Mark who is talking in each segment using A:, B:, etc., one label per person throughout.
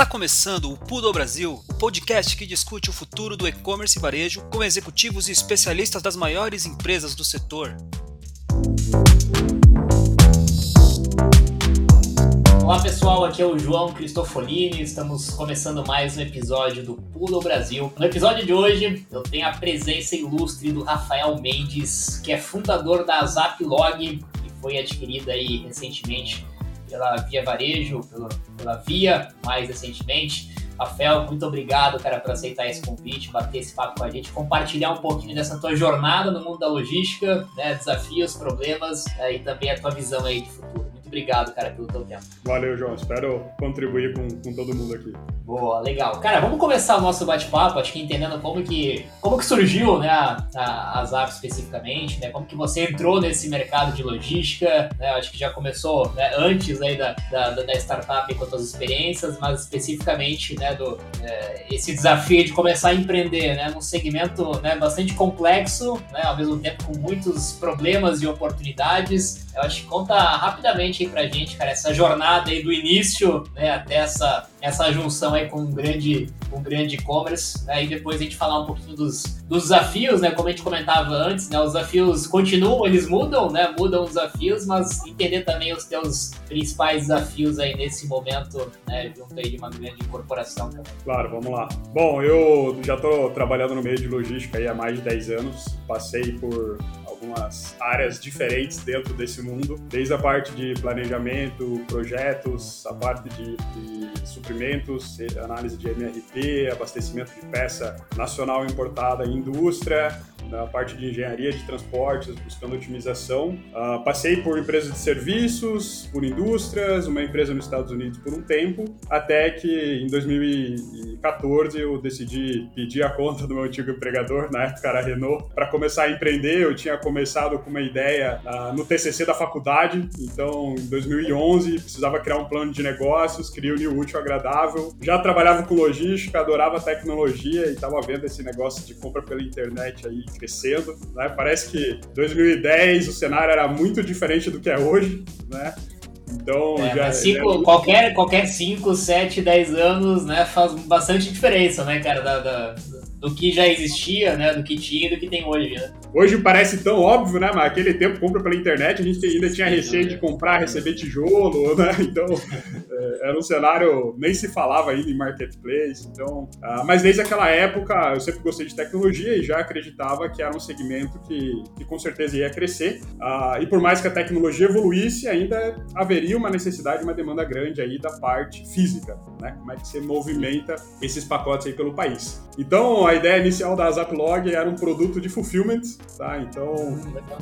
A: Está começando o Pudo Brasil, o podcast que discute o futuro do e-commerce e varejo com executivos e especialistas das maiores empresas do setor.
B: Olá pessoal, aqui é o João Cristofolini, estamos começando mais um episódio do Pudo Brasil. No episódio de hoje eu tenho a presença ilustre do Rafael Mendes, que é fundador da Zaplog, que foi adquirida aí recentemente pela Via Varejo, pela, pela Via, mais recentemente. Rafael, muito obrigado, cara, por aceitar esse convite, bater esse papo com a gente, compartilhar um pouquinho dessa tua jornada no mundo da logística, né, desafios, problemas é, e também a tua visão aí de futuro. Obrigado, cara, pelo teu tempo.
C: Valeu, João. Espero contribuir com, com todo mundo aqui.
B: Boa, legal. Cara, vamos começar o nosso bate-papo, acho que entendendo como que, como que surgiu né, a, a, a Zap especificamente, né, como que você entrou nesse mercado de logística, né, acho que já começou né, antes aí da, da, da startup com as suas experiências, mas especificamente né, do, é, esse desafio de começar a empreender né, num segmento né, bastante complexo, né, ao mesmo tempo com muitos problemas e oportunidades. Eu acho que conta rapidamente aí pra gente, cara, essa jornada aí do início né, até essa, essa junção aí com um grande um grande e-commerce, né, e depois a gente falar um pouquinho dos, dos desafios, né, como a gente comentava antes, né, os desafios continuam, eles mudam, né, mudam os desafios, mas entender também os teus principais desafios aí nesse momento, né, junto aí de uma grande corporação também.
C: Claro, vamos lá. Bom, eu já estou trabalhando no meio de logística aí há mais de 10 anos, passei por algumas áreas diferentes dentro desse mundo, desde a parte de planejamento, projetos, a parte de, de suprimentos, análise de MRP, abastecimento de peça nacional importada indústria, na parte de engenharia de transportes, buscando otimização. Uh, passei por empresas de serviços, por indústrias, uma empresa nos Estados Unidos por um tempo, até que em 2014 eu decidi pedir a conta do meu antigo empregador, na época era a Renault, para começar a empreender. Eu tinha começado com uma ideia uh, no TCC da faculdade, então em 2011 precisava criar um plano de negócios, unir o útil ao agradável. Já trabalhava com logística, adorava tecnologia e estava vendo esse negócio de compra pela internet aí crescendo. Né? Parece que 2010 o cenário era muito diferente do que é hoje, né?
B: Então, é, já, cinco, já... qualquer, qualquer 5, 7, 10 anos né, faz bastante diferença, né, cara, da, da, do que já existia, né, do que tinha e do que tem hoje, né?
C: Hoje parece tão óbvio, né? Mas aquele tempo compra pela internet, a gente ainda tinha receio de comprar, receber tijolo, né? Então é, era um cenário, nem se falava ainda em marketplace. Então, uh, mas desde aquela época eu sempre gostei de tecnologia e já acreditava que era um segmento que, que com certeza ia crescer. Uh, e por mais que a tecnologia evoluísse, ainda haveria uma necessidade, uma demanda grande aí da parte física, né? Como é que você movimenta esses pacotes aí pelo país. Então a ideia inicial da Zaplog era um produto de fulfillment Tá? Então,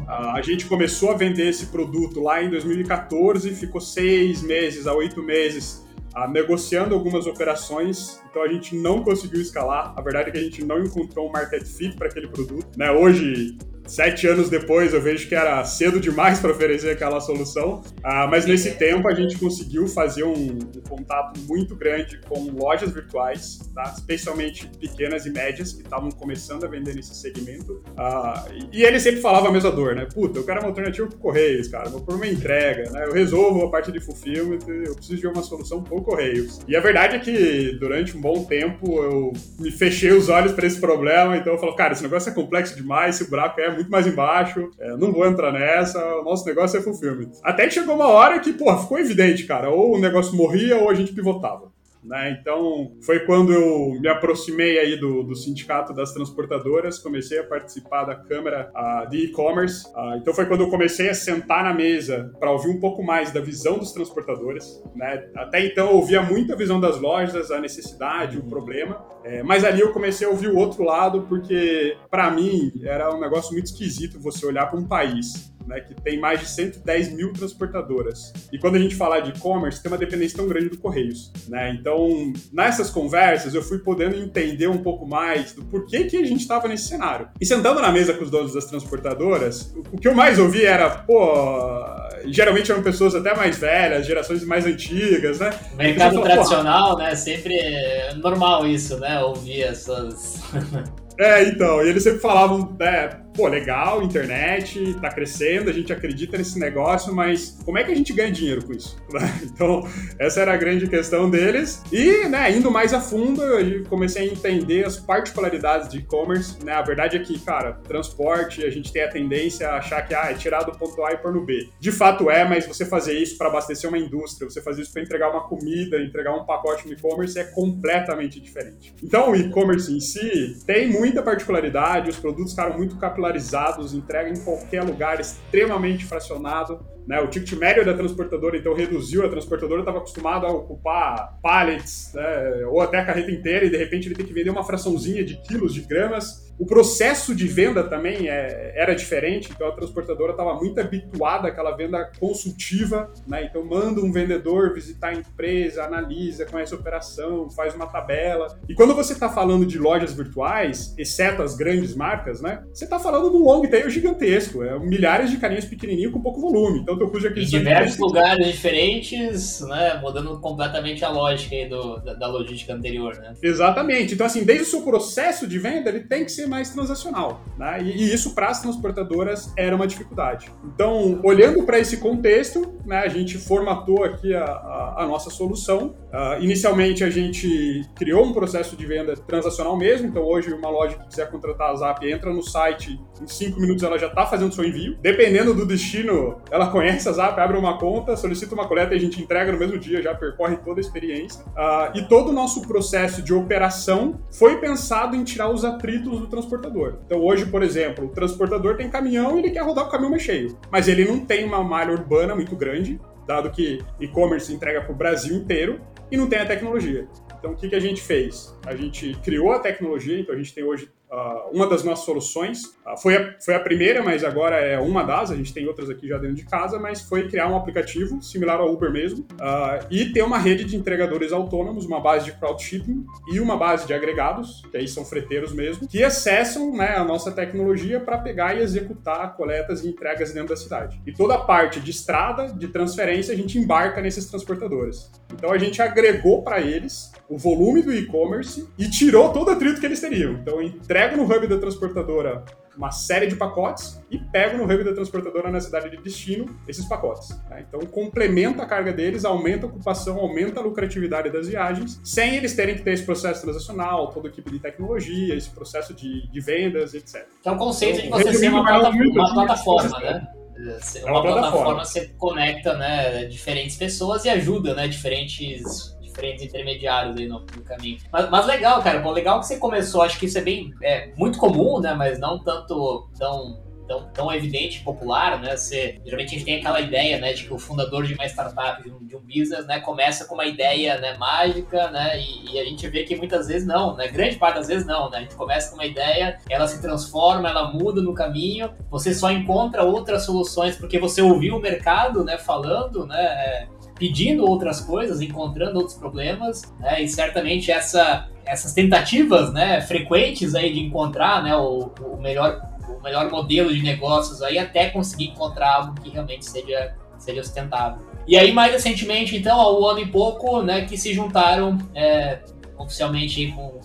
C: a, gente começou a vender esse produto lá em 2014, ficou seis meses a oito meses a, negociando algumas operações, então a gente não conseguiu escalar. A verdade é que a gente não encontrou um market fit para aquele produto. Né? Hoje, Sete anos depois, eu vejo que era cedo demais para oferecer aquela solução, ah, mas nesse tempo a gente conseguiu fazer um, um, contato muito grande com lojas virtuais, tá? especialmente pequenas e médias, que estavam começando a vender nesse segmento. Ah, e, ele sempre falava a mesma dor, né? Puta, eu quero uma alternativa para Correios, cara, vou por uma entrega, né? Eu resolvo a parte de fulfillment, eu preciso de uma solução por Correios. E a verdade é que durante um bom tempo eu me fechei os olhos para esse problema, então eu falo, cara, esse negócio é complexo demais, esse buraco é muito mais embaixo, é, não vou entrar nessa, o nosso negócio é fulfillment. Até que chegou uma hora que, pô, ficou evidente, cara, ou o negócio morria ou a gente pivotava. Né? Então, foi quando eu me aproximei aí do, do sindicato das transportadoras, comecei a participar da Câmara uh, de e-commerce. Uh, então, foi quando eu comecei a sentar na mesa para ouvir um pouco mais da visão dos transportadores. Né? Até então, eu ouvia muito a visão das lojas, a necessidade, o problema, é, mas ali eu comecei a ouvir o outro lado, porque para mim era um negócio muito esquisito você olhar para um país né, que tem mais de 110 mil transportadoras. E quando a gente fala de e-commerce, tem uma dependência tão grande do Correios. Né? Então, nessas conversas, eu fui podendo entender um pouco mais do porquê que a gente estava nesse cenário. E sentando na mesa com os donos das transportadoras, o que eu mais ouvi era, pô, geralmente eram pessoas até mais velhas, gerações mais antigas, né?
B: Mercado fala, tradicional, né? Sempre é normal isso, né? Ouvir essas.
C: É, então, e eles sempre falavam, né, pô, legal, internet, tá crescendo, a gente acredita nesse negócio, mas como é que a gente ganha dinheiro com isso? Então, essa era a grande questão deles. E, né, indo mais a fundo, eu comecei a entender as particularidades de e-commerce, né? A verdade é que, cara, transporte, a gente tem a tendência a achar que ah, é tirar do ponto A e pôr no B. De fato é, mas você fazer isso para abastecer uma indústria, você fazer isso para entregar uma comida, entregar um pacote no e-commerce é completamente diferente. Então, o e-commerce em si tem muita particularidade, os produtos ficaram muito capilarizados, entrega em qualquer lugar, extremamente fracionado. Né, o ticket médio da transportadora então reduziu, a transportadora estava acostumada a ocupar pallets, né, ou até a carreta inteira, e de repente ele tem que vender uma fraçãozinha de quilos, de gramas, o processo de venda também é, era diferente, então a transportadora estava muito habituada àquela venda consultiva, né? Então manda um vendedor visitar a empresa, analisa, conhece a operação, faz uma tabela. E quando você está falando de lojas virtuais, exceto as grandes marcas, né? Você está falando de um long tail gigantesco, é milhares de carinhas pequenininhos com pouco volume. Então teu
B: aquisição... Em diversos lugares diferentes, né? Mudando completamente a lógica do, da, da logística anterior, né?
C: Exatamente. Então assim, desde o seu processo de venda, ele tem que ser mais transacional. Né? E, e isso para as transportadoras era uma dificuldade. Então, olhando para esse contexto, né, a gente formatou aqui a, a, a nossa solução. Uh, inicialmente, a gente criou um processo de venda transacional mesmo. Então, hoje, uma loja que quiser contratar a Zap entra no site, em cinco minutos ela já está fazendo seu envio. Dependendo do destino, ela conhece a Zap, abre uma conta, solicita uma coleta e a gente entrega no mesmo dia, já percorre toda a experiência. Uh, e todo o nosso processo de operação foi pensado em tirar os atritos do transportador. Então hoje, por exemplo, o transportador tem caminhão e ele quer rodar o caminhão mais cheio, mas ele não tem uma malha urbana muito grande, dado que e-commerce entrega para o Brasil inteiro e não tem a tecnologia. Então o que, que a gente fez? A gente criou a tecnologia, então a gente tem hoje uma das nossas soluções. Uh, foi, a, foi a primeira, mas agora é uma das, a gente tem outras aqui já dentro de casa, mas foi criar um aplicativo similar ao Uber mesmo uh, e ter uma rede de entregadores autônomos, uma base de crowdshipping e uma base de agregados, que aí são freteiros mesmo, que acessam né, a nossa tecnologia para pegar e executar coletas e entregas dentro da cidade. E toda a parte de estrada, de transferência, a gente embarca nesses transportadores. Então a gente agregou para eles o volume do e-commerce e tirou todo o atrito que eles teriam. Então, entrego no hub da transportadora uma série de pacotes e pego no hub da transportadora na cidade de destino esses pacotes. Né? Então, complementa a carga deles, aumenta a ocupação, aumenta a lucratividade das viagens, sem eles terem que ter esse processo transacional, toda a equipe de tecnologia, esse processo de, de vendas, etc.
B: Que é um conceito então, de você ser uma, plata uma plataforma, né? É uma, uma plataforma, plataforma você conecta né, diferentes pessoas e ajuda né, diferentes diferentes intermediários aí no, no caminho. Mas, mas, legal, cara, bom, legal que você começou, acho que isso é bem, é, muito comum, né, mas não tanto tão tão, tão evidente, popular, né? Você, geralmente a gente tem aquela ideia, né, de que o fundador de uma startup, de um, de um business, né, começa com uma ideia, né, mágica, né, e, e, a gente vê que muitas vezes não, né, grande parte das vezes não, né, a gente começa com uma ideia, ela se transforma, ela muda no caminho, você só encontra outras soluções porque você ouviu o mercado, né, falando, né, é, pedindo outras coisas, encontrando outros problemas, né? E certamente essa, essas tentativas, né, frequentes aí de encontrar, né, o, o melhor o melhor modelo de negócios aí até conseguir encontrar algo que realmente seja seja sustentável. E aí mais recentemente, então, há um ano e pouco, né, que se juntaram é, oficialmente com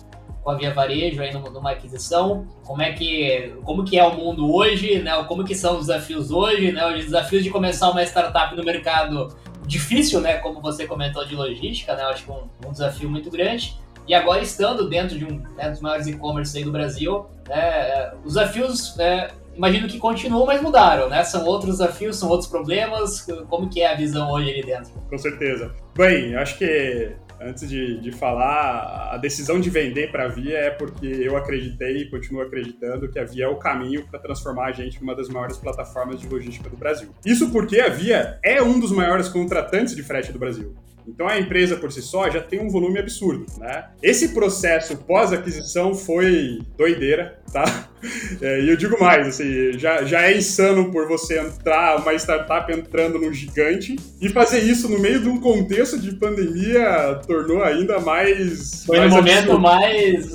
B: com a Via Varejo aí numa aquisição, como é que como que é o mundo hoje, né? Como que são os desafios hoje, né? Os desafios de começar uma startup no mercado difícil, né? Como você comentou de logística, né? Acho que um, um desafio muito grande. E agora estando dentro de um né, dos maiores e-commerce aí do Brasil, né, os desafios, né, imagino que continuam, mas mudaram, né? São outros desafios, são outros problemas. Como que é a visão hoje ali dentro?
C: Com certeza. Bem, acho que antes de, de falar, a decisão de vender para a Via é porque eu acreditei e continuo acreditando que a Via é o caminho para transformar a gente numa das maiores plataformas de logística do Brasil. Isso porque a Via é um dos maiores contratantes de frete do Brasil. Então a empresa por si só já tem um volume absurdo, né? Esse processo pós-aquisição foi doideira, tá? É, e eu digo mais, assim, já, já é insano por você entrar, uma startup entrando num gigante e fazer isso no meio de um contexto de pandemia tornou ainda mais.
B: Foi mais no momento mais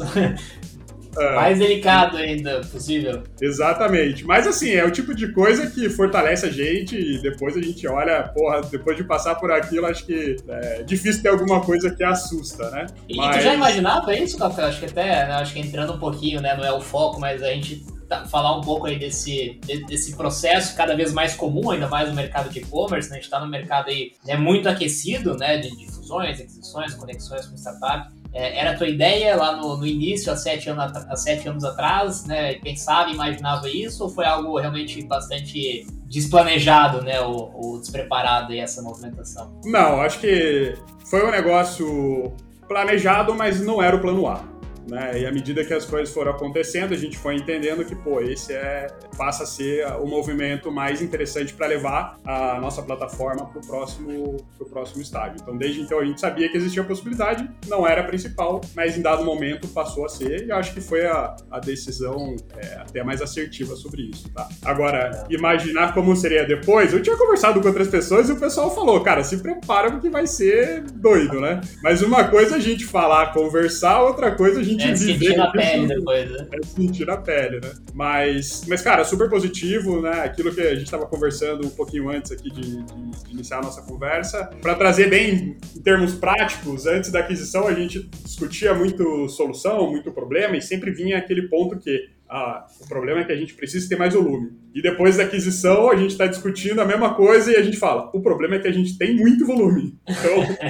B: é. Mais delicado ainda possível.
C: Exatamente. Mas assim, é o tipo de coisa que fortalece a gente e depois a gente olha, porra, depois de passar por aquilo, acho que é difícil ter alguma coisa que assusta, né?
B: E mas... tu já imaginava isso, Café? Acho que até, né, acho que entrando um pouquinho, né, não é o foco, mas a gente falar um pouco aí desse, desse processo cada vez mais comum, ainda mais no mercado de e-commerce, né? A gente está no mercado aí né, muito aquecido, né? De, de fusões, aquisições, conexões com startup. É, era a tua ideia lá no, no início, há sete, anos, há sete anos atrás, né? Pensava, imaginava isso, ou foi algo realmente bastante desplanejado, né? Ou, ou despreparado aí, essa movimentação?
C: Não, acho que foi um negócio planejado, mas não era o plano A. Né? E à medida que as coisas foram acontecendo, a gente foi entendendo que, pô, esse é, passa a ser o movimento mais interessante para levar a nossa plataforma para o próximo, pro próximo estágio. Então, desde então, a gente sabia que existia a possibilidade, não era a principal, mas em dado momento passou a ser, e acho que foi a, a decisão é, até mais assertiva sobre isso, tá? Agora, imaginar como seria depois, eu tinha conversado com outras pessoas e o pessoal falou, cara, se prepara porque vai ser doido, né? Mas uma coisa é a gente falar, conversar, outra coisa é a gente
B: é, sentir na pele depois, né? É
C: sentir na pele, né? Mas, mas, cara, super positivo, né? Aquilo que a gente estava conversando um pouquinho antes aqui de, de, de iniciar a nossa conversa. Para trazer bem em termos práticos, antes da aquisição a gente discutia muito solução, muito problema e sempre vinha aquele ponto que ah, o problema é que a gente precisa ter mais volume. E depois da aquisição, a gente está discutindo a mesma coisa e a gente fala: o problema é que a gente tem muito volume. Então,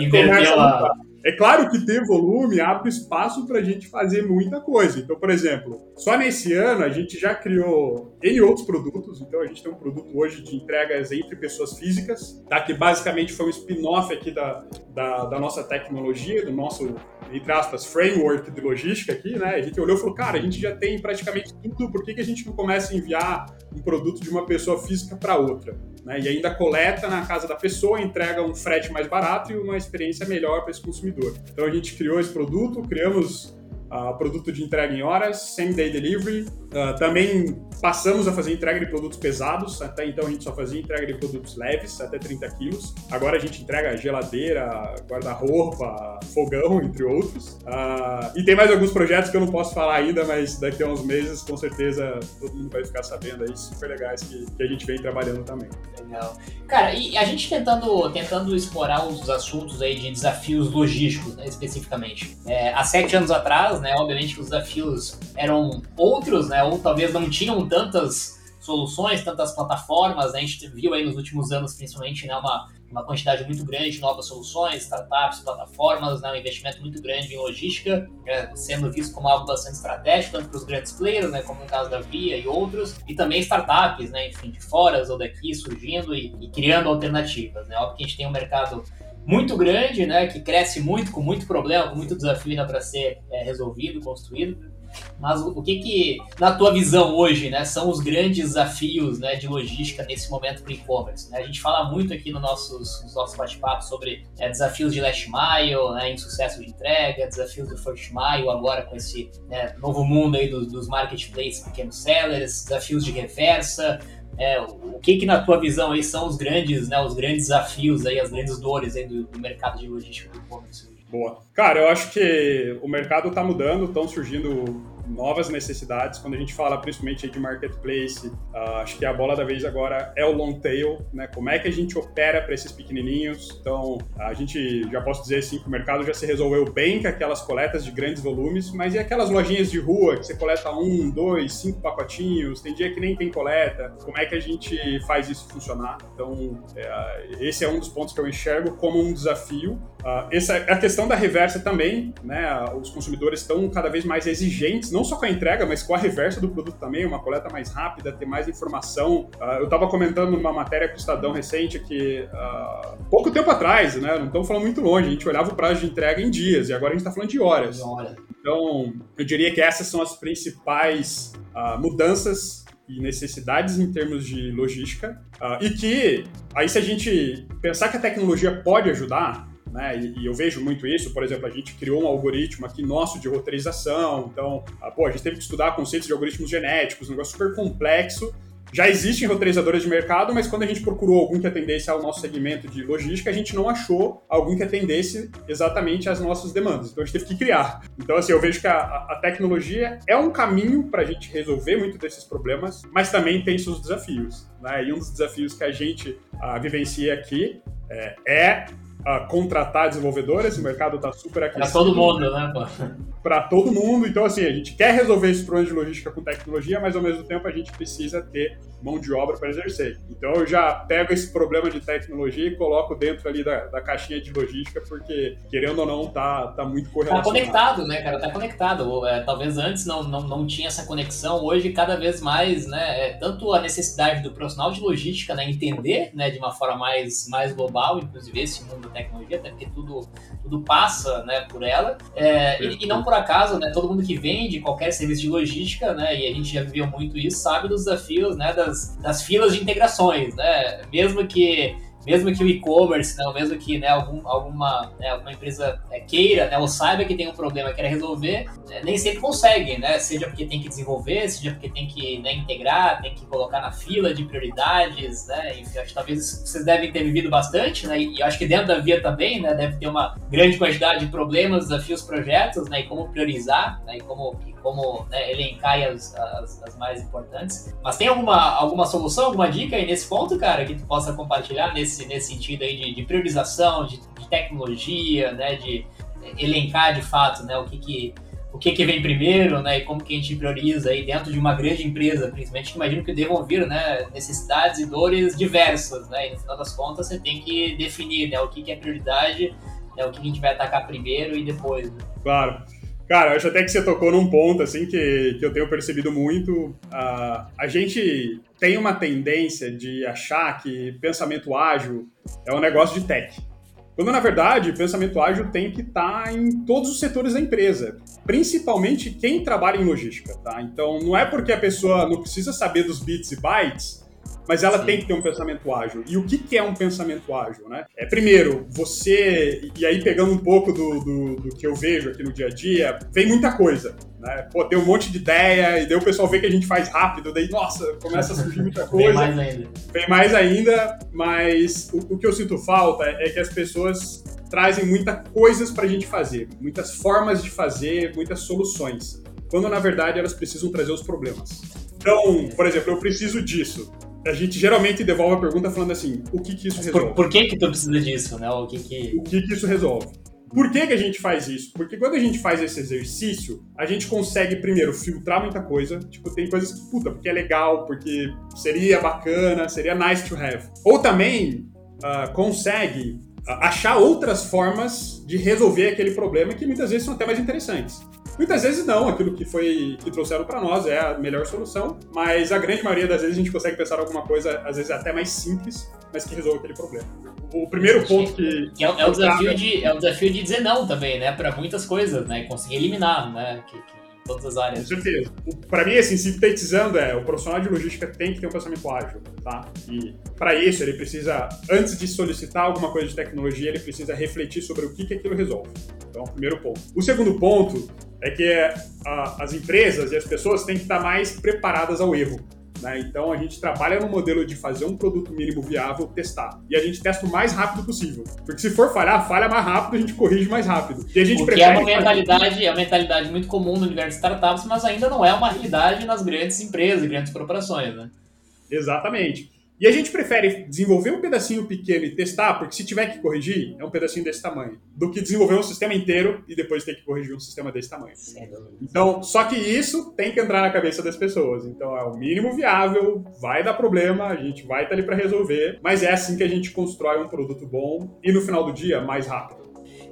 B: é, começa a
C: é claro que ter volume abre espaço para a gente fazer muita coisa. Então, por exemplo, só nesse ano a gente já criou N outros produtos. Então, a gente tem um produto hoje de entregas entre pessoas físicas, tá? que basicamente foi um spin-off aqui da, da, da nossa tecnologia, do nosso entre aspas, framework de logística aqui, né? A gente olhou e falou, cara, a gente já tem praticamente tudo, por que, que a gente não começa a enviar um produto de uma pessoa física para outra? Né? E ainda coleta na casa da pessoa, entrega um frete mais barato e uma experiência melhor para esse consumidor. Então a gente criou esse produto, criamos uh, produto de entrega em horas, same day delivery. Uh, também passamos a fazer entrega de produtos pesados, até então a gente só fazia entrega de produtos leves, até 30 quilos. Agora a gente entrega geladeira, guarda-roupa, fogão, entre outros. Uh, e tem mais alguns projetos que eu não posso falar ainda, mas daqui a uns meses, com certeza, todo mundo vai ficar sabendo aí, super legais que, que a gente vem trabalhando também.
B: Legal. Cara, e a gente tentando, tentando explorar os assuntos aí de desafios logísticos, né, especificamente. É, há sete anos atrás, né? Obviamente que os desafios eram outros, né? Ou talvez não tinham tantas soluções, tantas plataformas, né? A gente viu aí nos últimos anos, principalmente, né, uma, uma quantidade muito grande de novas soluções, startups, plataformas, né, um investimento muito grande em logística, né, sendo visto como algo bastante estratégico, tanto para os grandes players, né, como no caso da Via e outros, e também startups, né, enfim, de fora ou daqui, surgindo e, e criando alternativas. Né? Óbvio que a gente tem um mercado muito grande, né, que cresce muito, com muito problema, com muito desafio ainda para ser é, resolvido, construído. Mas o que que, na tua visão hoje, né, são os grandes desafios né, de logística nesse momento para e-commerce? Né? A gente fala muito aqui nos nossos, nos nossos bate-papos sobre é, desafios de last mile, né, sucesso de entrega, desafios do first mile agora com esse né, novo mundo aí dos, dos marketplaces, pequenos sellers, desafios de reversa, é, o que que na tua visão aí são os grandes, né, os grandes desafios aí, as grandes dores aí do, do mercado de logística do e-commerce?
C: Boa. Cara, eu acho que o mercado está mudando, estão surgindo novas necessidades. Quando a gente fala principalmente de marketplace, uh, acho que a bola da vez agora é o long tail, né? Como é que a gente opera para esses pequenininhos? Então, a gente já posso dizer assim que o mercado já se resolveu bem com aquelas coletas de grandes volumes, mas e aquelas lojinhas de rua que você coleta um, dois, cinco pacotinhos? Tem dia que nem tem coleta. Como é que a gente faz isso funcionar? Então, é, esse é um dos pontos que eu enxergo como um desafio. Uh, essa a questão da reversa também, né? Os consumidores estão cada vez mais exigentes, não só com a entrega, mas com a reversa do produto também, uma coleta mais rápida, ter mais informação. Uh, eu estava comentando numa matéria com o Estadão recente que uh, pouco tempo atrás, né, não estamos falando muito longe, a gente olhava o prazo de entrega em dias e agora a gente está falando de horas. Então, eu diria que essas são as principais uh, mudanças e necessidades em termos de logística, uh, e que, aí se a gente pensar que a tecnologia pode ajudar, né? E, e, eu vejo muito isso, por exemplo, a gente criou um algoritmo aqui nosso de roteirização, então, ah, pô, a gente teve que estudar conceitos de algoritmos genéticos, um negócio super complexo. Já existem roteirizadoras de mercado, mas quando a gente procurou algum que atendesse ao nosso segmento de logística, a gente não achou algum que atendesse exatamente às nossas demandas. Então a gente teve que criar. Então, assim, eu vejo que a, a tecnologia é um caminho para a gente resolver muito desses problemas, mas também tem seus desafios. Né? E um dos desafios que a gente ah, vivencia aqui é, é uh, contratar desenvolvedores, o mercado está super aquecido.
B: Para todo mundo, né?
C: Para todo mundo. Então, assim, a gente quer resolver esse problema de logística com tecnologia, mas ao mesmo tempo a gente precisa ter mão de obra para exercer. Então, eu já pego esse problema de tecnologia e coloco dentro ali da, da caixinha de logística, porque, querendo ou não, tá, tá muito tá correlacionado.
B: Tá conectado, né, cara? Tá conectado. É, talvez antes não, não, não tinha essa conexão, hoje cada vez mais, né, é tanto a necessidade do profissional de logística, né, entender, né, de uma forma mais, mais global, inclusive esse mundo da tecnologia, até porque tudo, tudo passa, né, por ela, é, e, e, não por acaso, né, todo mundo que vende qualquer serviço de logística, né, e a gente já viveu muito isso, sabe dos desafios, né, das, das filas de integrações, né, mesmo que mesmo que o e-commerce, né, mesmo que né, algum, alguma, né, alguma empresa é, queira, né, ou saiba que tem um problema queira resolver, né, nem sempre consegue, né? Seja porque tem que desenvolver, seja porque tem que né, integrar, tem que colocar na fila de prioridades, né? Enfim, acho que talvez vocês devem ter vivido bastante, né? E acho que dentro da Via também, né, deve ter uma grande quantidade de problemas, desafios, projetos, né? E como priorizar, né? E como, como né, elencar as, as, as, mais importantes. Mas tem alguma, alguma solução, alguma dica aí nesse ponto, cara, que tu possa compartilhar nesse, nesse sentido aí de, de priorização, de, de, tecnologia, né? De elencar de fato, né? O que que o que, que vem primeiro, né, e como que a gente prioriza aí dentro de uma grande empresa, principalmente, que imagino que devam vir, né, necessidades e dores diversas, né, e no final das contas você tem que definir, né, o que, que é prioridade, né, o que a gente vai atacar primeiro e depois. Né.
C: Claro. Cara, acho até que você tocou num ponto, assim, que, que eu tenho percebido muito. Uh, a gente tem uma tendência de achar que pensamento ágil é um negócio de tech. Quando, na verdade, pensamento ágil tem que estar tá em todos os setores da empresa, principalmente quem trabalha em logística, tá? Então, não é porque a pessoa não precisa saber dos bits e bytes mas ela Sim. tem que ter um pensamento ágil. E o que, que é um pensamento ágil, né? É, primeiro, você, e aí pegando um pouco do, do, do, que eu vejo aqui no dia a dia, vem muita coisa, né? Pô, tem um monte de ideia, e daí o pessoal vê que a gente faz rápido, daí, nossa, começa a surgir muita coisa.
B: vem mais ainda.
C: Vem mais ainda, mas o, o que eu sinto falta é que as pessoas trazem muitas coisas para a gente fazer, muitas formas de fazer, muitas soluções, quando na verdade elas precisam trazer os problemas. Então, por exemplo, eu preciso disso a gente geralmente devolve a pergunta falando assim, o que que isso resolve?
B: Por, por que que tu precisa disso, né? O que que...
C: O que que isso resolve? Por que, que a gente faz isso? Porque quando a gente faz esse exercício, a gente consegue, primeiro, filtrar muita coisa. Tipo, tem coisas que, puta, porque é legal, porque seria bacana, seria nice to have. Ou também uh, consegue uh, achar outras formas de resolver aquele problema que muitas vezes são até mais interessantes. Muitas vezes não, aquilo que foi que trouxeram para nós é a melhor solução, mas a grande maioria das vezes a gente consegue pensar alguma coisa, às vezes até mais simples, mas que resolve aquele problema. O primeiro ponto que,
B: que é, é, o desafio de é o desafio de dizer não também, né, para muitas coisas, né, conseguir eliminar, né, que, que todas as áreas.
C: Com certeza. Para mim, assim, sintetizando, é, o profissional de logística tem que ter um pensamento ágil, tá? E para isso, ele precisa, antes de solicitar alguma coisa de tecnologia, ele precisa refletir sobre o que, que aquilo resolve. Então, primeiro ponto. O segundo ponto é que a, as empresas e as pessoas têm que estar mais preparadas ao erro. Né? Então a gente trabalha no modelo de fazer um produto mínimo viável, testar. E a gente testa o mais rápido possível. Porque se for falhar, falha mais rápido, a gente corrige mais rápido. E a gente
B: o que é uma mentalidade, fazer... é uma mentalidade muito comum no universo de startups, mas ainda não é uma realidade nas grandes empresas, grandes corporações. Né?
C: Exatamente. E a gente prefere desenvolver um pedacinho pequeno e testar, porque se tiver que corrigir, é um pedacinho desse tamanho, do que desenvolver um sistema inteiro e depois ter que corrigir um sistema desse tamanho. Então, só que isso tem que entrar na cabeça das pessoas. Então, é o mínimo viável, vai dar problema, a gente vai estar ali para resolver, mas é assim que a gente constrói um produto bom e no final do dia, mais rápido.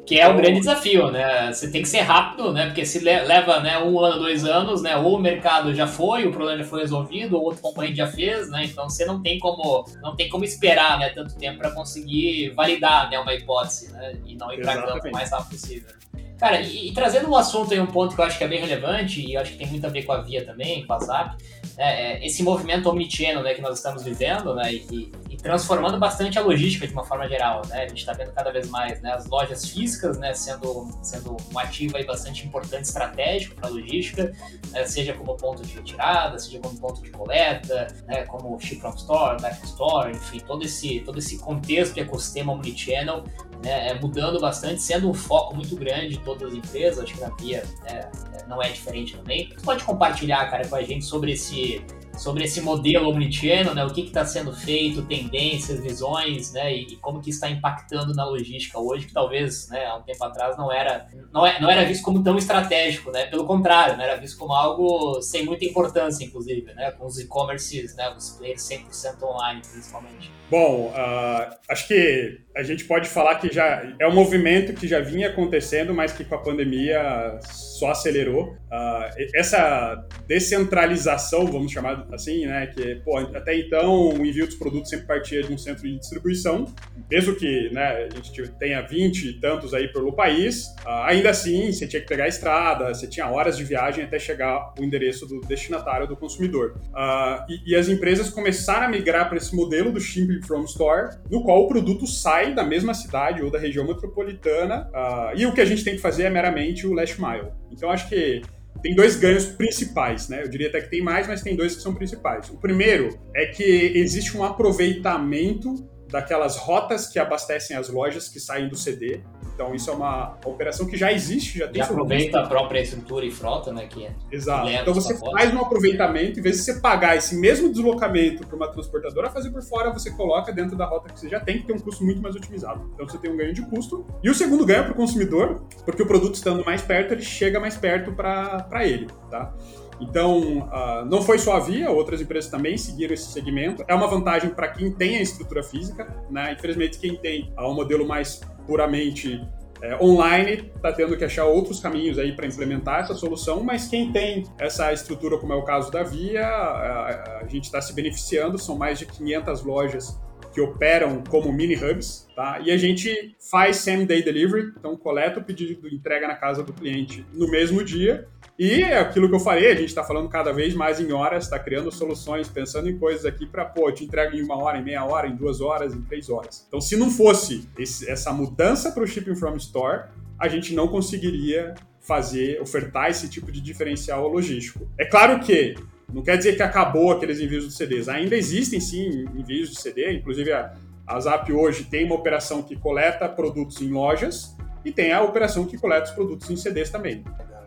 B: Que é o grande desafio, né? Você tem que ser rápido, né? Porque se leva né, um ano, dois anos, né? Ou o mercado já foi, o problema já foi resolvido, ou outro concorrente já fez, né? Então você não tem como, não tem como esperar, né? Tanto tempo para conseguir validar, né? Uma hipótese, né? E não ir para campo o mais rápido possível. Cara, e, e, trazendo um assunto aí, um ponto que eu acho que é bem relevante, e acho que tem muito a ver com a Via também, com a Zap, né, é esse movimento omnichannel né, que nós estamos vivendo, né, e, e, transformando bastante a logística de uma forma geral, né, a gente está vendo cada vez mais, né, as lojas físicas, né, sendo, sendo um ativo aí bastante importante, estratégico para a logística, né, seja como ponto de retirada, seja como ponto de coleta, né, como ship from store, dark store, enfim, todo esse, todo esse contexto ecossistema omnichannel né, é, mudando bastante, sendo um foco muito grande de todas as empresas, acho que na Via é, é, não é diferente também. Você pode compartilhar, cara, com a gente sobre esse, sobre esse modelo omnichannel, né? O que está sendo feito, tendências, visões, né? E, e, como que está impactando na logística hoje, que talvez, né, há um tempo atrás não era, não, é, não era visto como tão estratégico, né? Pelo contrário, né? era visto como algo sem muita importância, inclusive, né? Com os e-commerces, né? Os players 100% online, principalmente.
C: Bom, uh, acho que a gente pode falar que já é um movimento que já vinha acontecendo, mas que com a pandemia só acelerou. Uh, essa descentralização, vamos chamar assim, né? Que, pô, até então o envio dos produtos sempre partia de um centro de distribuição, mesmo que né, a gente tenha 20 e tantos aí pelo país, uh, ainda assim você tinha que pegar a estrada, você tinha horas de viagem até chegar o endereço do destinatário do consumidor. E, e, as empresas começaram a migrar para esse modelo do shipping from store, no qual o produto sai da mesma cidade ou da região metropolitana, uh, e o que a gente tem que fazer é meramente o last mile. Então acho que tem dois ganhos principais, né? Eu diria até que tem mais, mas tem dois que são principais. O primeiro é que existe um aproveitamento daquelas rotas que abastecem as lojas que saem do CD. Então isso é uma operação que já existe, já tem.
B: E aproveita a própria estrutura e frota, né? Que é
C: Exato. Então você faz um aproveitamento, em vez de você pagar esse mesmo deslocamento para uma transportadora fazer por fora, você coloca dentro da rota que você já tem, que tem um custo muito mais otimizado. Então você tem um ganho de custo. E o segundo ganho para o consumidor, porque o produto estando mais perto, ele chega mais perto para ele, tá? Então, uh, não foi só a Via, outras empresas também seguiram esse segmento. É uma vantagem para quem tem a estrutura física, né? Infelizmente, quem tem uh, um modelo mais puramente é, online está tendo que achar outros caminhos aí para implementar essa solução, mas quem tem essa estrutura, como é o caso da Via, a, a gente está se beneficiando. São mais de 500 lojas que operam como mini hubs, tá? E a gente faz same day delivery, então coleta o pedido, entrega na casa do cliente no mesmo dia e aquilo que eu falei, a gente está falando cada vez mais em horas, está criando soluções, pensando em coisas aqui para, pô, te entrega em uma hora, em meia hora, em duas horas, em três horas. Então, se não fosse esse, essa mudança para o Shipping from Store, a gente não conseguiria fazer, ofertar esse tipo de diferencial logístico. É claro que não quer dizer que acabou aqueles envios de CDs. Ainda existem, sim, envios de CD. Inclusive, a, a Zap hoje tem uma operação que coleta produtos em lojas e tem a operação que coleta os produtos em CDs também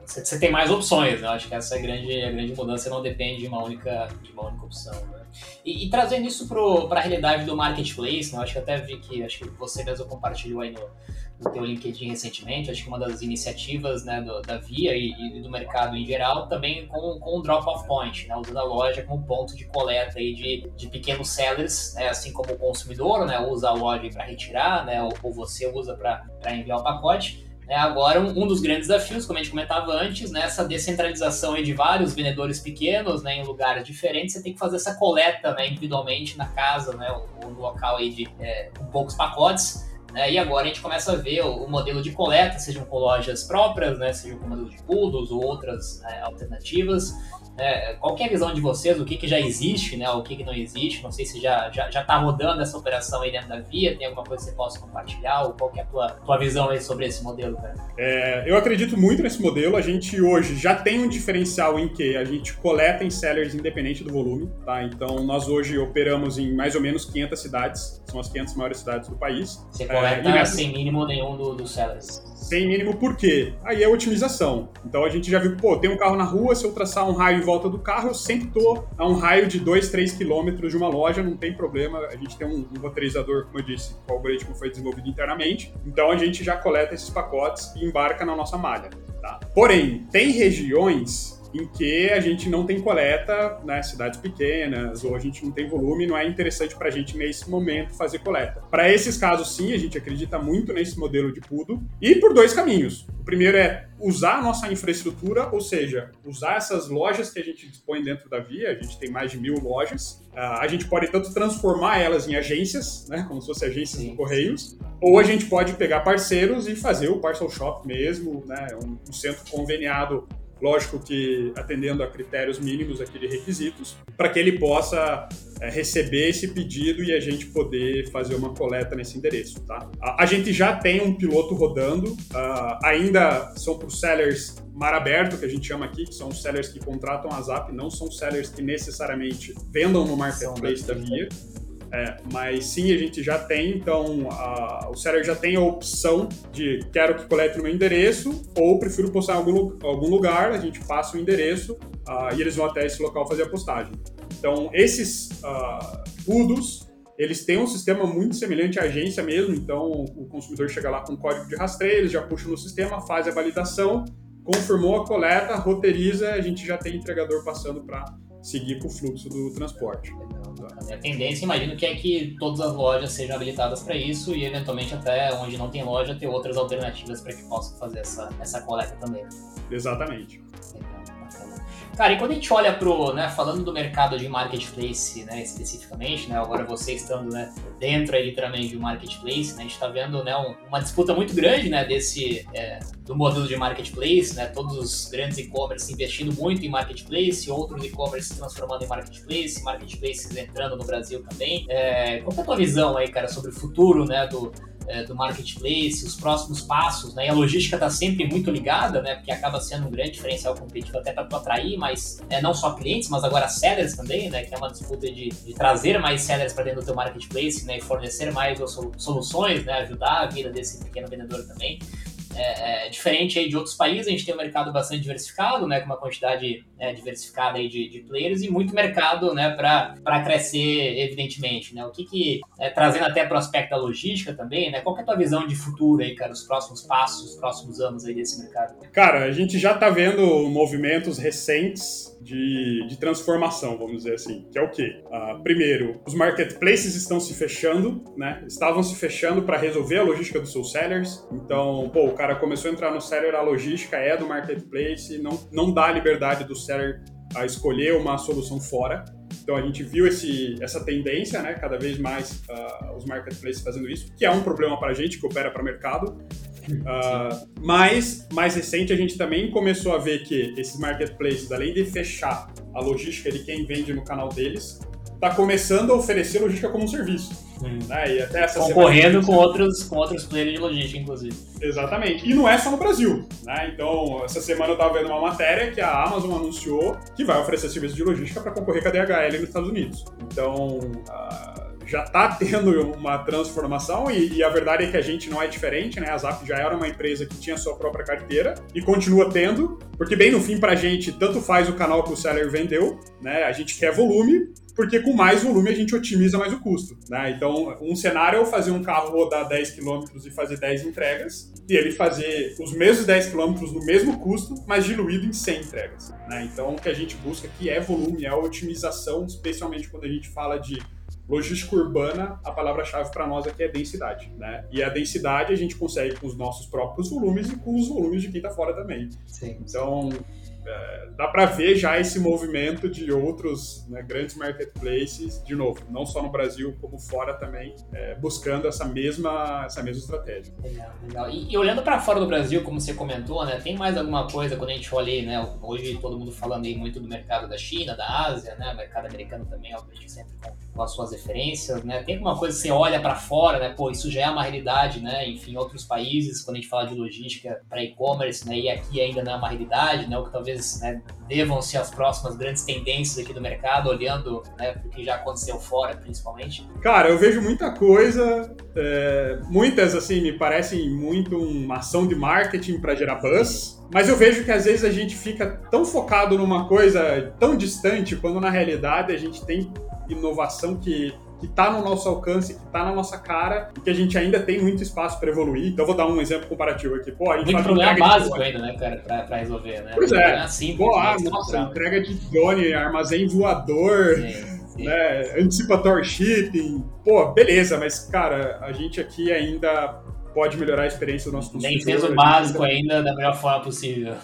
B: você tem mais opções, né? Acho que essa é a grande, a grande mudança, não depende de uma única, de uma única opção, né? E, e trazendo isso para a realidade do marketplace, né? Acho que até vi que, acho que você mesmo compartilhou aí no, no teu LinkedIn recentemente, acho que uma das iniciativas né, do, da Via e, e, do mercado em geral, também com, com o drop-off point, né, usando a loja como ponto de coleta aí de, de pequenos sellers, né, assim como o consumidor né, usa a loja para retirar, né, ou, ou você usa para enviar o pacote, é, agora, um, um, dos grandes desafios, como a gente comentava antes, né, essa descentralização de vários vendedores pequenos né, em lugares diferentes, você tem que fazer essa coleta né, individualmente na casa né, ou no local aí de, é, com poucos pacotes. Né, e agora a gente começa a ver o, o, modelo de coleta, sejam com lojas próprias, né, sejam com modelo de poodles ou outras né, alternativas. É, qual é a visão de vocês, o que, que já existe, né, o que, que não existe? Não sei se já já já está rodando essa operação aí dentro da Via, tem alguma coisa que você possa compartilhar, ou qual é a tua, tua visão aí sobre esse modelo, cara?
C: É, eu acredito muito nesse modelo, a gente hoje já tem um diferencial em que a gente coleta em sellers independente do volume, tá? Então, nós hoje operamos em mais ou menos 500 cidades, são as 500 maiores cidades do país.
B: Você coleta é, sem mínimo nenhum dos do sellers?
C: Sem mínimo por quê? Aí é otimização. Então, a gente já viu, pô, tem um carro na rua, se eu traçar um raio volta do carro, eu sempre estou a um raio de 2, 3 quilômetros de uma loja, não tem problema. A gente tem um, um roteirizador, como eu disse, o algoritmo foi desenvolvido internamente. Então a gente já coleta esses pacotes e embarca na nossa malha. Tá? Porém, tem regiões em que a gente não tem coleta, né, cidades pequenas, ou a gente não tem volume, não é interessante para a gente nesse momento fazer coleta. Para esses casos, sim, a gente acredita muito nesse modelo de PUDO, e por dois caminhos. O primeiro é usar a nossa infraestrutura, ou seja, usar essas lojas que a gente dispõe dentro da Via, a gente tem mais de mil lojas, ah, a gente pode tanto transformar elas em agências, né, como se fossem agências de correios, ou a gente pode pegar parceiros e fazer o parcel shop mesmo, né, um centro conveniado lógico que atendendo a critérios mínimos aqui de requisitos, para que ele possa é, receber esse pedido e a gente poder fazer uma coleta nesse endereço, tá? A, a gente já tem um piloto rodando, uh, ainda são para os sellers mar aberto, que a gente chama aqui, que são os sellers que contratam a Zap, não são sellers que necessariamente vendam no marketplace da Via. É, mas sim, a gente já tem, então a, o seller já tem a opção de quero que colete no meu endereço ou prefiro postar em algum, algum lugar, a gente passa o endereço uh, e eles vão até esse local fazer a postagem. Então, esses uh, eles têm um sistema muito semelhante à agência mesmo, então o consumidor chega lá com código de rastreio, eles já puxam no sistema, faz a validação, confirmou a coleta, roteiriza, a gente já tem entregador passando para seguir com o fluxo do transporte.
B: A tendência, imagino, que é que todas as lojas sejam habilitadas para isso e, eventualmente, até onde não tem loja, ter outras alternativas para que possam fazer essa, essa coleta também.
C: Exatamente.
B: Cara, e quando a gente olha pro, né, falando do mercado de marketplace, né, especificamente, né, agora você estando, né, dentro aí, literalmente, do marketplace, né, a gente está vendo, né, uma disputa muito grande, né, desse, é, do modelo de marketplace, né, todos os grandes e-commerce investindo muito em marketplace, outros e-commerce se transformando em marketplace, marketplaces entrando no Brasil também. É, qual é a tua visão aí, cara, sobre o futuro, né, do, é, do marketplace, os próximos passos, né? E a logística está sempre muito ligada, né? Porque acaba sendo um grande diferencial competitivo até para atrair mais, é, não só clientes, mas agora sellers também, né? Que é uma disputa de, de trazer mais sellers para dentro do teu marketplace, né? E fornecer mais soluções, né? Ajudar a vida desse pequeno vendedor também é, é, diferente de outros países, a gente tem um mercado bastante diversificado, né, com uma quantidade né, diversificada aí de, de, players e muito mercado né, para crescer, evidentemente. Né? O que, que é, trazendo até para o aspecto da logística também, né, qual é a tua visão de futuro aí, cara, os próximos passos, os próximos anos aí desse mercado?
C: Cara, a gente já está vendo movimentos recentes de, de, transformação, vamos dizer assim, que é o quê? Uh, primeiro, os marketplaces estão se fechando, né? Estavam se fechando para resolver a logística dos seus sellers. Então, pô, o cara começou a entrar no seller, a logística é do marketplace, não, não dá liberdade do seller a escolher uma solução fora. Então a gente viu esse, essa tendência, né? Cada vez mais uh, os marketplaces fazendo isso, que é um problema para a gente que opera para mercado, Uh, mas, mais recente, a gente também começou a ver que esses marketplaces, além de fechar a logística de quem vende no canal deles, está começando a oferecer logística como um serviço.
B: Hum. Né? E até essa Concorrendo com outros, com outros players de logística, inclusive.
C: Exatamente. E não é só no Brasil. Né? Então, essa semana eu estava vendo uma matéria que a Amazon anunciou que vai oferecer serviço de logística para concorrer com a DHL nos Estados Unidos. Então, uh, já está tendo uma transformação e, e, a verdade é que a gente não é diferente, né? A Zap já era uma empresa que tinha sua própria carteira e continua tendo, porque bem no fim para a gente tanto faz o canal que o seller vendeu, né? A gente quer volume, porque com mais volume a gente otimiza mais o custo, né? Então, um cenário é eu fazer um carro rodar 10 km e fazer 10 entregas, e ele fazer os mesmos 10 km no mesmo custo, mas diluído em 100 entregas, né? Então, o que a gente busca aqui é volume, é otimização, especialmente quando a gente fala de logística urbana, a palavra-chave para nós aqui é densidade, né? E a densidade a gente consegue com os nossos próprios volumes e com os volumes de quem está fora também. Sim. Então, dá para ver já esse movimento de outros né, grandes marketplaces, de novo, não só no Brasil, como fora também, é, buscando essa mesma, essa mesma estratégia.
B: Legal, legal. E, e olhando para fora do Brasil, como você comentou, né, tem mais alguma coisa quando a gente olha aí, né, hoje todo mundo falando aí muito do mercado da China, da Ásia, né, mercado americano também, obviamente sempre com, com as suas referências, né, tem alguma coisa que você olha para fora, né, pô, isso já é uma realidade, né, enfim, outros países, quando a gente fala de logística para e-commerce, né, e aqui ainda não é uma realidade, né, o que talvez né, devam ser as próximas grandes tendências aqui do mercado, olhando né, o que já aconteceu fora, principalmente?
C: Cara, eu vejo muita coisa, é, muitas assim me parecem muito uma ação de marketing para gerar buzz. Mas eu vejo que às vezes a gente fica tão focado numa coisa tão distante, quando na realidade a gente tem inovação que que está no nosso alcance, que está na nossa cara e que a gente ainda tem muito espaço para evoluir. Então, vou dar um exemplo comparativo aqui.
B: Pô, a gente muito problema básico ainda, né, cara, para resolver, né?
C: Pois é. Simples, Pô, ah, nossa, entrega de drone, armazém voador. Sim. Sim. Né, anticipator shipping, pô, beleza, mas cara, a gente aqui ainda pode melhorar a experiência do nosso
B: consumidor. Nem fez o básico ainda da melhor forma possível.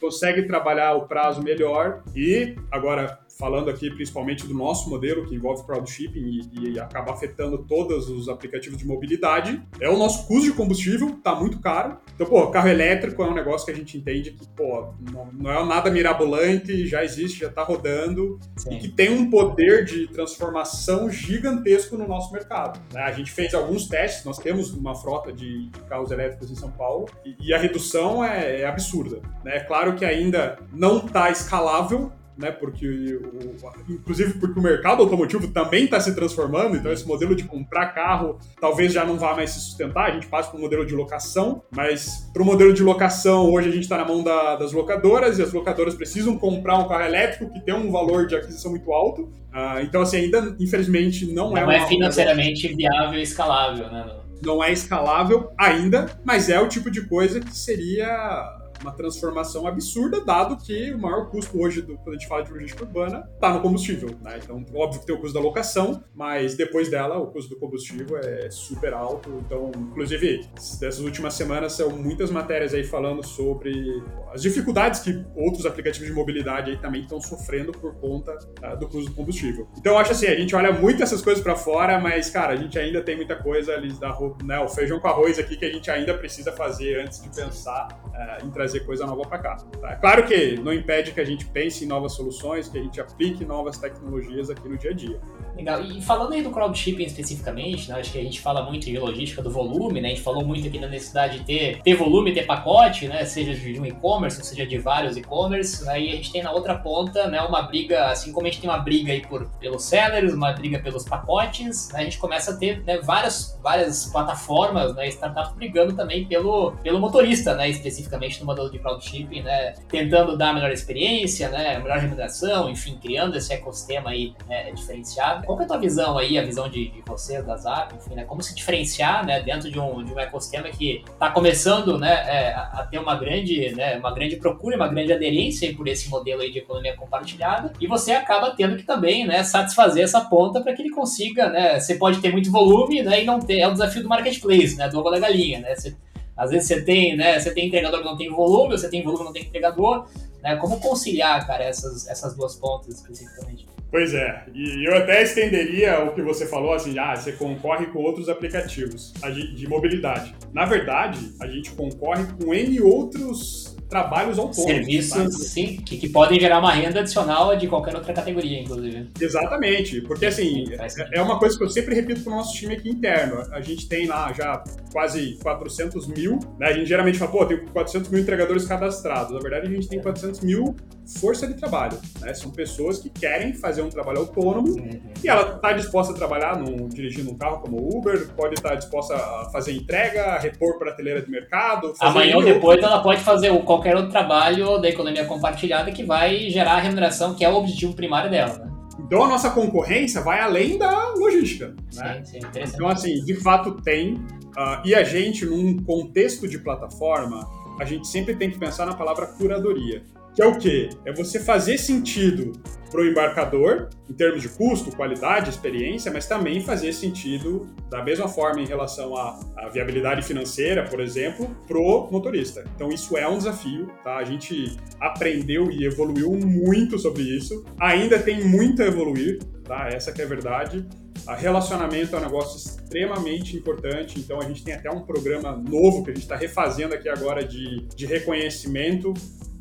C: Consegue trabalhar o prazo melhor e agora falando aqui principalmente do nosso modelo, que envolve crowd shipping e, e, acaba afetando todos os aplicativos de mobilidade, é o nosso custo de combustível, tá muito caro. Então, pô, carro elétrico é um negócio que a gente entende que, pô, não, não é nada mirabolante, já existe, já tá rodando, Sim. e que tem um poder de transformação gigantesco no nosso mercado. Né? A gente fez alguns testes, nós temos uma frota de, carros elétricos em São Paulo, e, e a redução é, é absurda. Né? É claro que ainda não tá escalável, né? Porque, o, inclusive, porque o mercado automotivo também está se transformando, então esse modelo de comprar carro talvez já não vá mais se sustentar, a gente passa para um modelo de locação, mas para o modelo de locação, hoje a gente está na mão da, das locadoras e as locadoras precisam comprar um carro elétrico que tem um valor de aquisição muito alto. Uh, então, assim, ainda, infelizmente, não,
B: não
C: é.
B: Não é financeiramente viável e escalável, né?
C: Não é escalável ainda, mas é o tipo de coisa que seria uma transformação absurda, dado que o maior custo hoje, do, quando a gente fala de logística urbana, está no combustível. Né? Então, óbvio que tem o custo da locação, mas depois dela, o custo do combustível é super alto. Então, inclusive, dessas últimas semanas são muitas matérias aí falando sobre as dificuldades que outros aplicativos de mobilidade aí também estão sofrendo por conta uh, do custo do combustível. Então, eu acho assim, a gente olha muito essas coisas para fora, mas, cara, a gente ainda tem muita coisa ali da né, o feijão com arroz aqui que a gente ainda precisa fazer antes de pensar uh, em trazer trazer coisa nova para cá. Tá? Claro que não impede que a gente pense em novas soluções, que a gente aplique novas tecnologias aqui no dia a dia.
B: Legal. E falando aí do crowdshipping especificamente, né, acho que a gente fala muito de logística do volume, né? A gente falou muito aqui da necessidade de ter, ter volume, ter pacote, né? Seja de um e-commerce, seja de vários e-commerce. Né, e a gente tem na outra ponta, né? Uma briga, assim como a gente tem uma briga aí por, pelos sellers, uma briga pelos pacotes, né, a gente começa a ter né, várias, várias plataformas, né? Startups brigando também pelo, pelo motorista, né? Especificamente no modelo de crowdshipping, né? Tentando dar a melhor experiência, né? Melhor remuneração, enfim, criando esse ecossistema aí né, diferenciado. Qual é a tua visão aí, a visão de, de você, da Zap, enfim, né? Como se diferenciar, né, dentro de um, de um ecossistema que está começando, né, é, a ter uma grande, né, uma grande procura, uma grande aderência por esse modelo aí de economia compartilhada, e você acaba tendo que também, né, satisfazer essa ponta para que ele consiga, né, você pode ter muito volume, né, e não ter, é o desafio do marketplace, né, do ovo da galinha, né, você, às vezes você tem, né, você tem entregador que não tem volume, você tem volume que não tem entregador, né, como conciliar, cara, essas, essas duas pontas especificamente?
C: Pois é, e eu até estenderia o que você falou, assim, ah, você concorre com outros aplicativos de mobilidade. Na verdade, a gente concorre com N outros trabalhos autônomos.
B: Serviços, sim, que, que, podem gerar uma renda adicional de qualquer outra categoria, inclusive.
C: Exatamente, porque assim, é, é uma coisa que eu sempre repito para o nosso time aqui interno. A gente tem lá já quase 400 mil, né? A gente geralmente fala, pô, tem 400 mil entregadores cadastrados. Na verdade, a gente tem 400 mil força de trabalho, né? São pessoas que querem fazer um trabalho autônomo uhum. e ela está disposta a trabalhar no, dirigindo um carro como Uber, pode estar tá disposta a fazer entrega, a repor prateleira de mercado.
B: Amanhã ou depois ela pode fazer qualquer outro trabalho da economia compartilhada que vai gerar a remuneração, que é o objetivo primário dela. Né?
C: Então a nossa concorrência vai além da logística. Né? Sim, sim, então, assim, de fato tem. Uh, e a gente, num contexto de plataforma, a gente sempre tem que pensar na palavra curadoria. Que é o quê? É você fazer sentido para o embarcador, em termos de custo, qualidade, experiência, mas também fazer sentido da mesma forma em relação à, à viabilidade financeira, por exemplo, para o motorista. Então isso é um desafio, tá? A gente aprendeu e evoluiu muito sobre isso. Ainda tem muito a evoluir, tá? Essa que é a verdade. A relacionamento é um negócio extremamente importante, então a gente tem até um programa novo que a gente está refazendo aqui agora de, de reconhecimento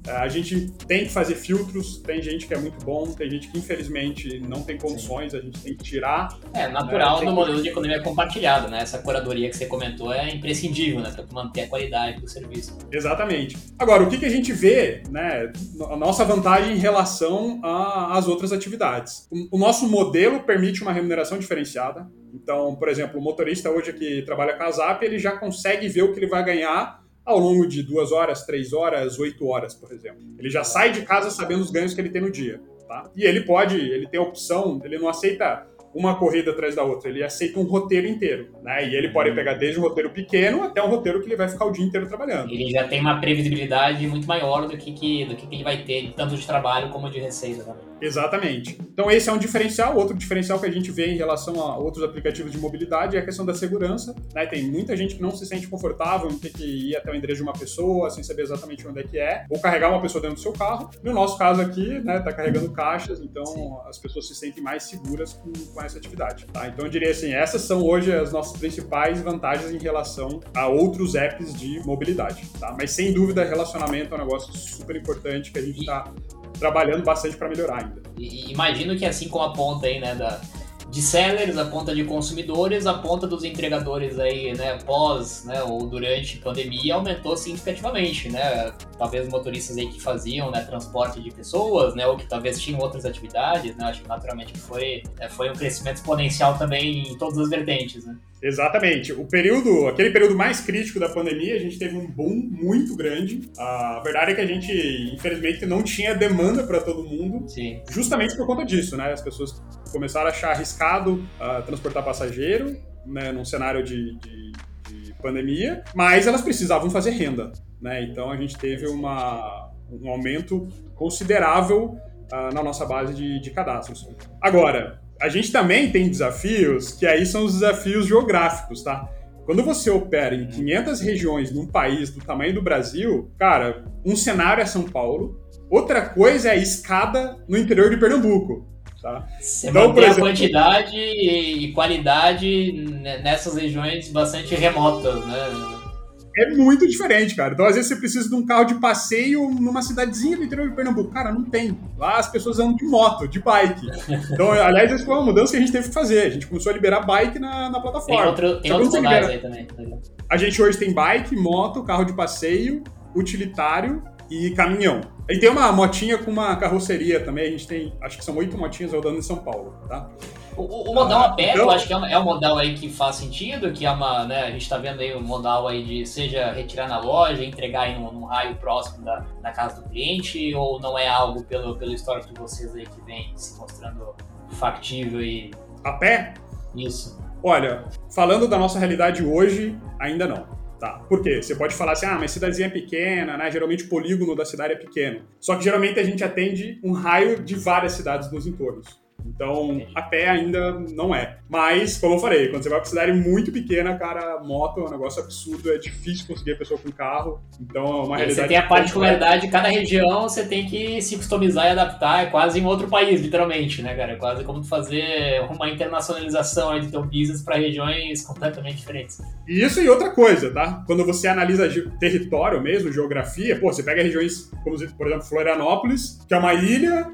C: a gente tem que fazer filtros, tem gente que é muito bom, tem gente que infelizmente não tem condições, a gente tem que tirar.
B: É natural né? no modelo de economia compartilhada, né? Essa curadoria que você comentou é imprescindível, né? Para manter a qualidade do serviço.
C: Exatamente. Agora, o que, que a gente vê, né? A nossa vantagem em relação às outras atividades. O, o nosso modelo permite uma remuneração diferenciada. Então, por exemplo, o motorista hoje que trabalha com a Zap, ele já consegue ver o que ele vai ganhar ao longo de duas horas, três horas, oito horas, por exemplo. Ele já sai de casa sabendo os ganhos que ele tem no dia. Tá? E ele pode, ele tem a opção, ele não aceita uma corrida atrás da outra, ele aceita um roteiro inteiro, né? E ele pode pegar desde um roteiro pequeno até um roteiro que ele vai ficar o dia inteiro trabalhando.
B: Ele já tem uma previsibilidade muito maior do que, que do que, que ele vai ter, tanto de trabalho como de receita também.
C: Exatamente. Então esse é um diferencial. Outro diferencial que a gente vê em relação a outros aplicativos de mobilidade é a questão da segurança. Né? Tem muita gente que não se sente confortável em ter que ir até o endereço de uma pessoa sem saber exatamente onde é que é, ou carregar uma pessoa dentro do seu carro. No nosso caso aqui, né, tá carregando caixas, então Sim. as pessoas se sentem mais seguras com, com essa atividade. Tá? Então eu diria assim, essas são hoje as nossas principais vantagens em relação a outros apps de mobilidade. Tá? Mas sem dúvida, relacionamento é um negócio super importante que a gente está trabalhando bastante para melhorar ainda.
B: E, imagino que assim como a ponta aí, né, da, de sellers, a ponta de consumidores, a ponta dos entregadores aí, né, pós, né, ou durante a pandemia aumentou significativamente, né? Talvez motoristas aí que faziam né, transporte de pessoas, né, ou que talvez tinham outras atividades, né, acho que naturalmente foi, é, foi um crescimento exponencial também em todas as vertentes, né.
C: Exatamente. O período, aquele período mais crítico da pandemia, a gente teve um boom muito grande. A verdade é que a gente, infelizmente, não tinha demanda para todo mundo.
B: Sim.
C: Justamente por conta disso, né? As pessoas começaram a achar arriscado uh, transportar passageiro, né, num cenário de, de, de, pandemia, mas elas precisavam fazer renda, né? Então a gente teve uma, um aumento considerável uh, na nossa base de, de cadastros. Agora, a gente também tem desafios que aí são os desafios geográficos, tá? Quando você opera em 500 regiões num país do tamanho do Brasil, cara, um cenário é São Paulo, outra coisa é a escada no interior de Pernambuco. Tá?
B: Você então, por exemplo, a quantidade e qualidade nessas regiões bastante remotas, né?
C: é muito diferente, cara. Então, às vezes, você precisa de um carro de passeio numa cidadezinha do interior de Pernambuco. Cara, não tem. Lá as pessoas andam de moto, de bike. Então, aliás, essa foi uma mudança que a gente teve que fazer. A gente começou a liberar bike na, na plataforma. Tem,
B: outro, tem outros libera... aí também.
C: A gente hoje tem bike, moto, carro de passeio, utilitário e caminhão. E tem uma motinha com uma carroceria também. A gente tem, acho que são oito motinhas rodando em São Paulo, tá?
B: O, o modal ah, aberto, então... acho que é, é um modal aí que faz sentido, que é uma, né, a gente está vendo aí o um modal aí de seja retirar na loja, entregar aí num, num, raio próximo da, da casa do cliente, ou não é algo pelo, pelo histórico de vocês aí que vem se mostrando factível e...
C: A pé?
B: Isso.
C: Olha, falando da nossa realidade hoje, ainda não. Tá. Por quê? Você pode falar assim, ah, mas cidadezinha é pequena, né? Geralmente o polígono da cidade é pequeno. Só que geralmente a gente atende um raio de várias cidades nos entornos. Então, a pé ainda não é. Mas, como eu falei, quando você vai pra cidade muito pequena, cara, moto é um negócio absurdo, é difícil conseguir a pessoa com carro. Então, é uma realidade.
B: Você tem a particularidade de cada região, você tem que se customizar e adaptar. É quase em outro país, literalmente, né, cara? É quase como fazer uma internacionalização aí do teu business para regiões completamente diferentes.
C: Isso e outra coisa, tá? Quando você analisa território mesmo, geografia, pô, você pega regiões como, por exemplo, Florianópolis, que é uma ilha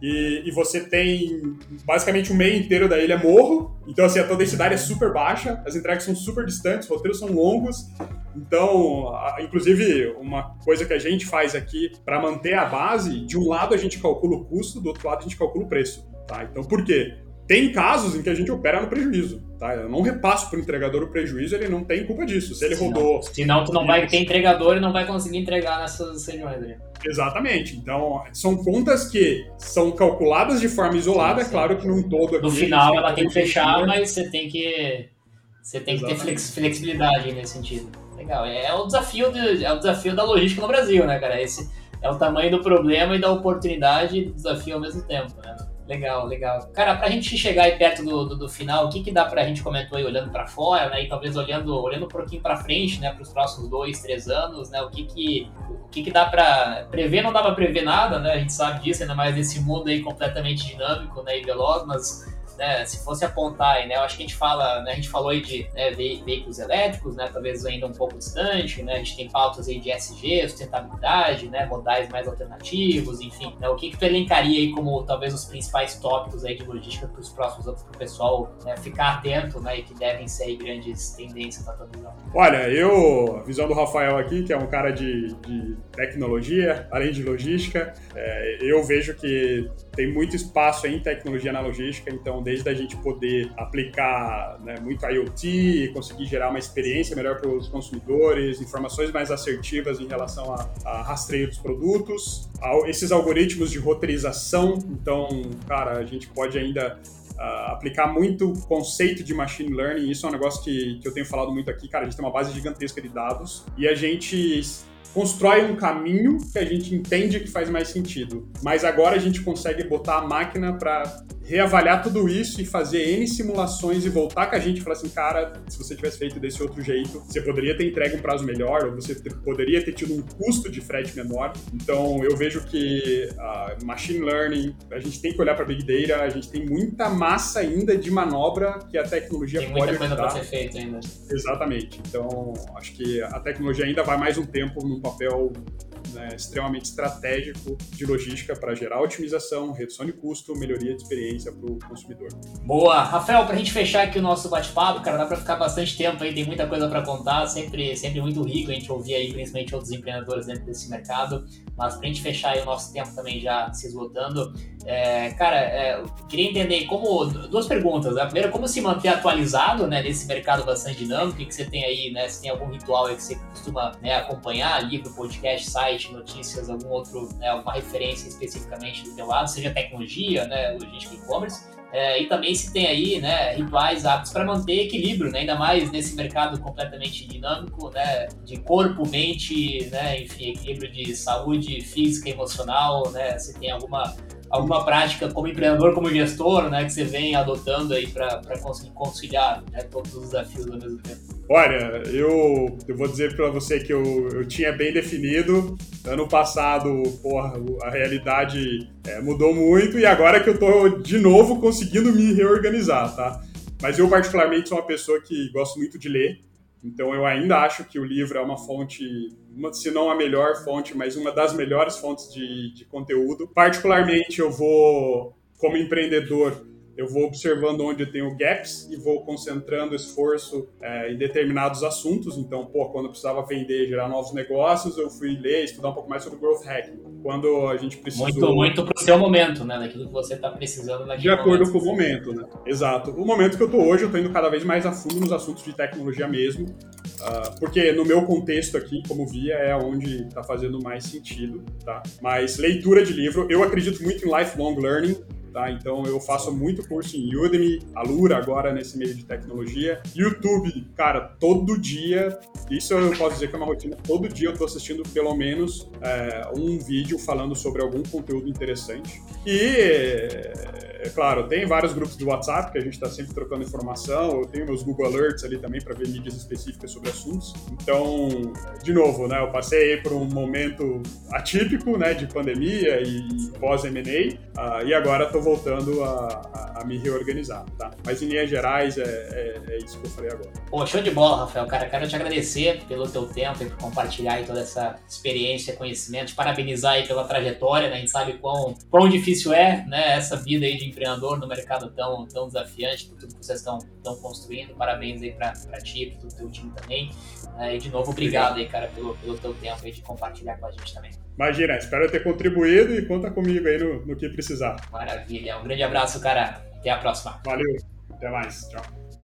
C: e, e, você tem basicamente o meio inteiro da ilha morro, então assim, a tua densidade é super baixa, as entregas são super distantes, os roteiros são longos. Então, inclusive, uma coisa que a gente faz aqui para manter a base, de um lado a gente calcula o custo, do outro lado a gente calcula o preço. Tá? Então, por quê? Tem casos em que a gente opera no prejuízo, tá? Eu não repasso para o entregador o prejuízo, ele não tem culpa disso. Se ele rodou.
B: Senão, tu não vai ter entregador e não vai conseguir entregar nessas regiões aí.
C: Exatamente. Então, são contas que são calculadas de forma isolada, sim, é sim. é claro que num todo.
B: No final, ela tem que fechar, mas você tem que. Você tem que ter flexibilidade nesse sentido. Legal. É, é o desafio de, é o desafio da logística no Brasil, né, cara? Esse é o tamanho do problema e da oportunidade e do desafio ao mesmo tempo, né? Legal, legal. Cara, pra gente chegar aí perto do, do, do final, o que que dá pra gente comentou aí olhando para fora, né? E talvez olhando, olhando um pouquinho para frente, né? Para os próximos dois, três anos, né? O que que, o que que dá para prever? Não dá pra prever nada, né? A gente sabe disso, ainda mais nesse mundo aí completamente dinâmico, né? E veloz, mas né, se fosse apontar aí, né, eu acho que a gente fala, né, a gente falou aí de né, ve veículos elétricos, né, talvez ainda um pouco distante, né, a gente tem pautas aí de SG, sustentabilidade, né, modais mais alternativos, enfim, né, o que que tu elencaria aí como talvez os principais tópicos aí de logística para os próximos anos para o pessoal né, ficar atento, né, e que devem ser grandes tendências na tua visão?
C: Olha, eu, a visão do Rafael aqui, que é um cara de, de tecnologia, além de logística, é, eu vejo que tem muito espaço em tecnologia na logística, então desde a gente poder aplicar né, muito IoT, conseguir gerar uma experiência melhor para os consumidores, informações mais assertivas em relação a, a rastreio dos produtos, esses algoritmos de roteirização, então, cara, a gente pode ainda Uh, aplicar muito conceito de machine learning. Isso é um negócio que, que eu tenho falado muito aqui, cara. A gente tem uma base gigantesca de dados e a gente constrói um caminho que a gente entende que faz mais sentido. Mas agora a gente consegue botar a máquina para reavaliar tudo isso e fazer N simulações e voltar com a gente e falar assim, cara, se você tivesse feito desse outro jeito, você poderia ter entregue um prazo melhor, ou você ter, poderia ter tido um custo de frete menor. Então, eu vejo que uh, machine learning, a gente tem que olhar para Big Data, a gente tem muita massa ainda de manobra que a tecnologia
B: tem
C: pode
B: muita coisa para ser feita ainda.
C: Exatamente. Então, acho que a tecnologia ainda vai mais um tempo num papel né, extremamente estratégico de logística para gerar otimização, redução de custo, melhoria de experiência para o consumidor.
B: Boa. Rafael, para a gente fechar aqui o nosso bate-papo, cara, dá para ficar bastante tempo aí, tem muita coisa para contar, sempre, sempre muito rico a gente ouvir aí, principalmente outros empreendedores dentro desse mercado, mas para a gente fechar aí o nosso tempo também já se esgotando, é, cara, é, queria entender como, duas perguntas, a primeira, como se manter atualizado, né, nesse mercado bastante dinâmico, que você tem aí, né, se tem algum ritual aí que você costuma né, acompanhar, livro, podcast, site, notícias, algum outro, né, alguma referência especificamente do teu lado, seja tecnologia, né, logística e-commerce, é, e também se tem aí né, rituais aptos para manter equilíbrio, né, ainda mais nesse mercado completamente dinâmico, né, de corpo, mente, né, enfim, equilíbrio de saúde física emocional, né, se tem alguma alguma prática como empreendedor, como gestor, né, que você vem adotando aí para conseguir conciliar né, todos os desafios ao mesmo tempo?
C: Olha, eu, eu vou dizer para você que eu, eu tinha bem definido. Ano passado, porra, a realidade é, mudou muito e agora que eu tô de novo conseguindo me reorganizar, tá? Mas eu particularmente sou uma pessoa que gosto muito de ler. Então eu ainda acho que o livro é uma fonte, uma, se não a melhor fonte, mas uma das melhores fontes de, de conteúdo. Particularmente eu vou, como empreendedor, eu vou observando onde eu tenho gaps e vou concentrando esforço é, em determinados assuntos. Então, pô, quando eu precisava vender, gerar novos negócios, eu fui ler, estudar um pouco mais sobre growth hacking. Quando a gente precisou...
B: Muito, muito pro seu momento, né? Daquilo que você está precisando naquele
C: De acordo momento, com o momento, né? Exato. O momento que eu tô hoje, eu tô indo cada vez mais a fundo nos assuntos de tecnologia mesmo, uh, porque no meu contexto aqui, como via, é onde está fazendo mais sentido, tá? Mas leitura de livro, eu acredito muito em lifelong learning, Tá? Então eu faço muito curso em Udemy, Alura agora nesse meio de tecnologia. YouTube, cara, todo dia, isso eu posso dizer que é uma rotina, todo dia eu estou assistindo pelo menos é, um vídeo falando sobre algum conteúdo interessante. E, é claro, tem vários grupos do WhatsApp que a gente está sempre trocando informação, eu tenho meus Google Alerts ali também para ver mídias específicas sobre assuntos. Então, de novo, né, eu passei por um momento atípico, né, de pandemia e pós-M&A, uh, e agora estou voltando a, a, a, me reorganizar, tá? Mas em linhas gerais é, é, é, isso que eu falei agora.
B: Pô, show de bola, Rafael. Cara, quero te agradecer pelo teu tempo e por compartilhar aí toda essa experiência, conhecimento, parabenizar aí pela trajetória, né? A gente sabe quão, quão difícil é, né, essa vida aí de empreendedor no mercado tão, tão desafiante, por tudo que vocês estão, estão construindo. Parabéns aí para ti e para o teu time também. É, e de novo, obrigado, obrigado aí, cara, pelo, pelo teu tempo aí de compartilhar com a gente também.
C: Imagina, espero ter contribuído e conta comigo aí no, no que precisar.
B: Maravilha. Um grande abraço, cara. Até a próxima.
C: Valeu. Até mais. Tchau.